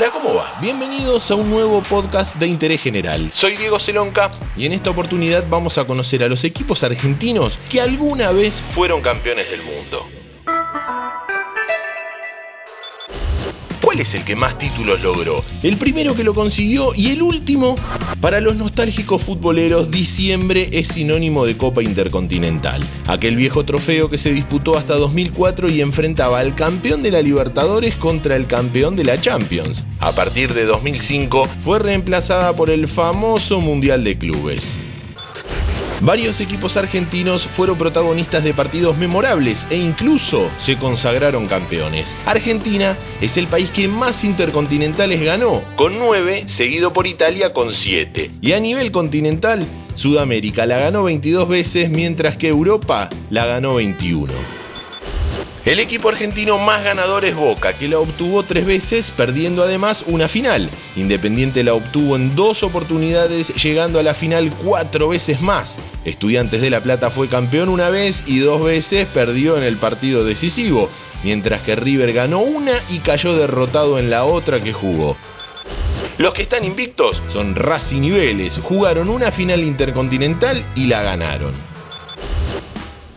Hola, ¿cómo va? Bienvenidos a un nuevo podcast de interés general. Soy Diego Celonca y en esta oportunidad vamos a conocer a los equipos argentinos que alguna vez fueron campeones del mundo. ¿Cuál es el que más títulos logró? El primero que lo consiguió y el último. Para los nostálgicos futboleros, diciembre es sinónimo de Copa Intercontinental. Aquel viejo trofeo que se disputó hasta 2004 y enfrentaba al campeón de la Libertadores contra el campeón de la Champions. A partir de 2005 fue reemplazada por el famoso Mundial de Clubes. Varios equipos argentinos fueron protagonistas de partidos memorables e incluso se consagraron campeones. Argentina es el país que más intercontinentales ganó, con 9, seguido por Italia con 7. Y a nivel continental, Sudamérica la ganó 22 veces, mientras que Europa la ganó 21. El equipo argentino más ganador es Boca, que la obtuvo tres veces, perdiendo además una final. Independiente la obtuvo en dos oportunidades, llegando a la final cuatro veces más. Estudiantes de La Plata fue campeón una vez y dos veces perdió en el partido decisivo, mientras que River ganó una y cayó derrotado en la otra que jugó. Los que están invictos son Racing y Vélez, jugaron una final intercontinental y la ganaron.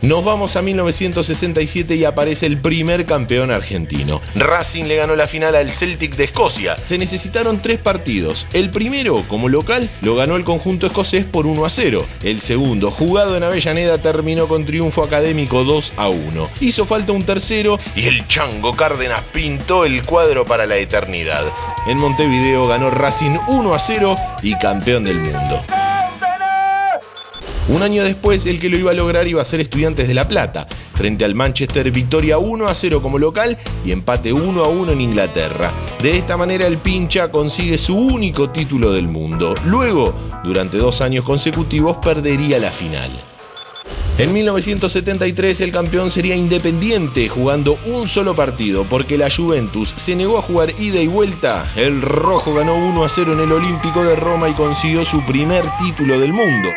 Nos vamos a 1967 y aparece el primer campeón argentino. Racing le ganó la final al Celtic de Escocia. Se necesitaron tres partidos. El primero, como local, lo ganó el conjunto escocés por 1 a 0. El segundo, jugado en Avellaneda, terminó con triunfo académico 2 a 1. Hizo falta un tercero y el Chango Cárdenas pintó el cuadro para la eternidad. En Montevideo ganó Racing 1 a 0 y campeón del mundo. Un año después, el que lo iba a lograr iba a ser Estudiantes de La Plata, frente al Manchester victoria 1 a 0 como local y empate 1 a 1 en Inglaterra. De esta manera el pincha consigue su único título del mundo. Luego, durante dos años consecutivos, perdería la final. En 1973 el campeón sería Independiente jugando un solo partido porque la Juventus se negó a jugar ida y vuelta. El rojo ganó 1 a 0 en el Olímpico de Roma y consiguió su primer título del mundo.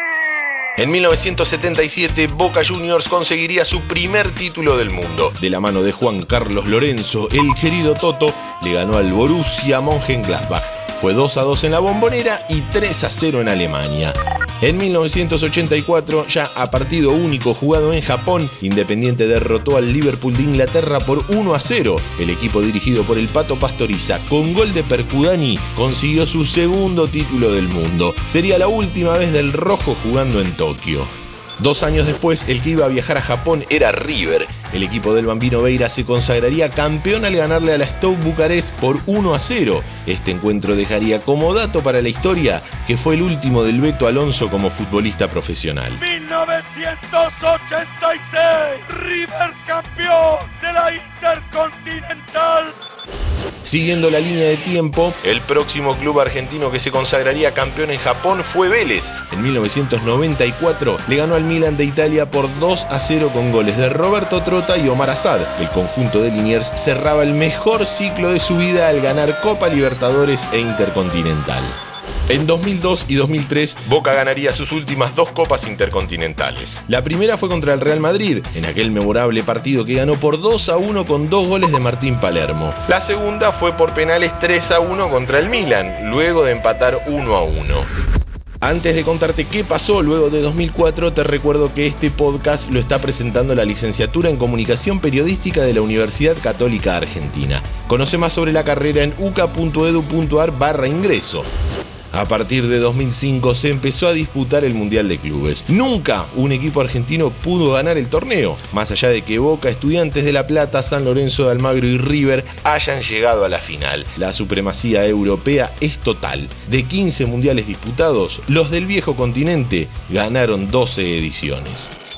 En 1977, Boca Juniors conseguiría su primer título del mundo. De la mano de Juan Carlos Lorenzo, el querido Toto le ganó al Borussia Mönchengladbach. Fue 2 a 2 en la bombonera y 3 a 0 en Alemania. En 1984, ya a partido único jugado en Japón, Independiente derrotó al Liverpool de Inglaterra por 1 a 0. El equipo dirigido por el Pato Pastoriza, con gol de Percudani, consiguió su segundo título del mundo. Sería la última vez del rojo jugando en Tokio. Dos años después, el que iba a viajar a Japón era River. El equipo del Bambino Veira se consagraría campeón al ganarle a la Stoke Bucarest por 1 a 0. Este encuentro dejaría como dato para la historia que fue el último del Beto Alonso como futbolista profesional. 1986, River campeón de la Intercontinental. Siguiendo la línea de tiempo, el próximo club argentino que se consagraría campeón en Japón fue Vélez. En 1994 le ganó al Milan de Italia por 2 a 0 con goles de Roberto Trota y Omar Azad. El conjunto de Liniers cerraba el mejor ciclo de su vida al ganar Copa Libertadores e Intercontinental. En 2002 y 2003, Boca ganaría sus últimas dos copas intercontinentales. La primera fue contra el Real Madrid, en aquel memorable partido que ganó por 2 a 1 con dos goles de Martín Palermo. La segunda fue por penales 3 a 1 contra el Milan, luego de empatar 1 a 1. Antes de contarte qué pasó luego de 2004, te recuerdo que este podcast lo está presentando la licenciatura en Comunicación Periodística de la Universidad Católica Argentina. Conoce más sobre la carrera en uca.edu.ar barra ingreso. A partir de 2005 se empezó a disputar el Mundial de Clubes. Nunca un equipo argentino pudo ganar el torneo, más allá de que Boca, Estudiantes de La Plata, San Lorenzo de Almagro y River hayan llegado a la final. La supremacía europea es total. De 15 mundiales disputados, los del viejo continente ganaron 12 ediciones.